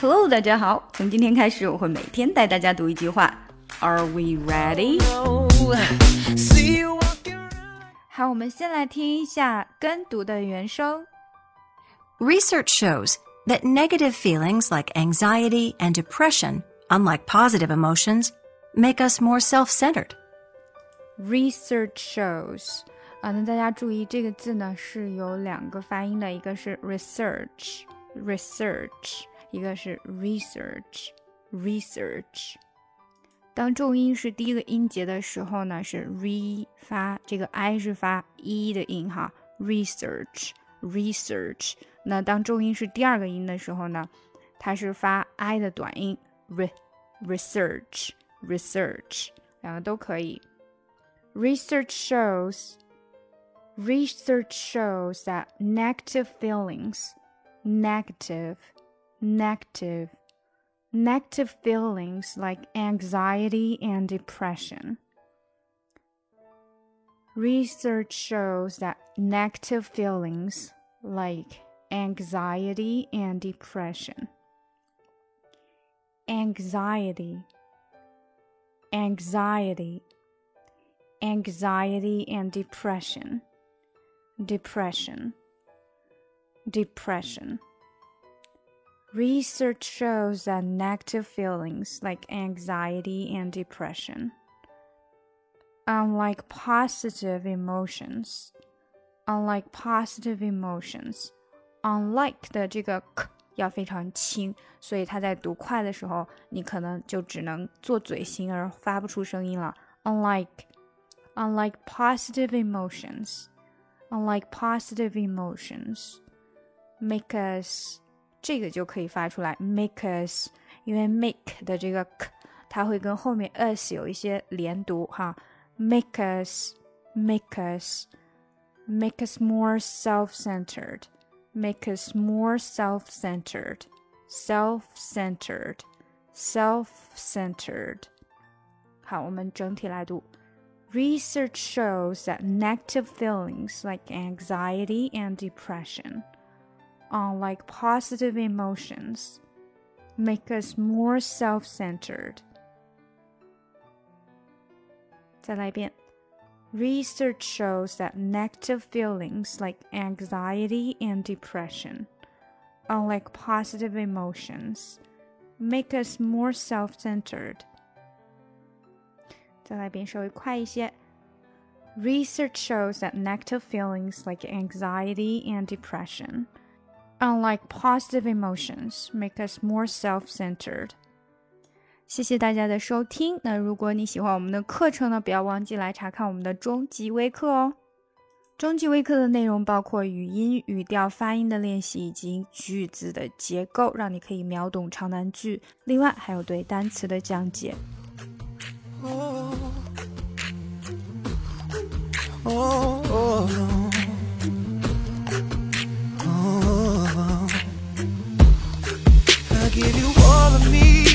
Hello，大家好。从今天开始，我会每天带大家读一句话。Are we ready？好，我们先来听一下跟读的原声。Research shows that negative feelings like anxiety and depression, unlike positive emotions, make us more self-centered. Research shows 啊，那大家注意这个字呢是有两个发音的，一个是 research，research。 一个是 research，research。当重音是第一个音节的时候呢，是 re 发，这个 i 是发 e 的音哈。research，research。那当重音是第二个音的时候呢，它是发 i 的短音 re，research，research，两个都可以。Research shows research shows that negative feelings, negative negative, negative feelings like anxiety and depression. Research shows that negative feelings like anxiety and depression. Anxiety, anxiety, anxiety and depression. Depression, depression. Research shows that negative feelings like anxiety and depression, unlike positive emotions, unlike positive emotions, unlike 的这个 k 要非常轻，所以它在读快的时候，你可能就只能做嘴型而发不出声音了。Unlike, unlike positive emotions, unlike positive emotions, make us 这个就可以发出来，make us，因为 make 的这个 k，它会跟后面 us 有一些连读哈，make us，make us，make us more self-centered，make us more self-centered，self-centered，self-centered。好，我们整体来读。Research shows that negative feelings like anxiety and depression uh, unlike positive emotions, make us more self centered. Research shows that negative feelings like anxiety and depression, unlike positive emotions, make us more self centered. Research shows that negative feelings like anxiety and depression unlike positive emotions, make us more self-centered. 谢谢大家的收听。那如果你喜欢我们的课程呢，不要忘记来查看我们的中级微课哦。中级微课的内容包括语音、语调、发音的练习以及句子的结构，让你可以秒懂长难句。另外还有对单词的讲解。Oh, oh. give you all of me.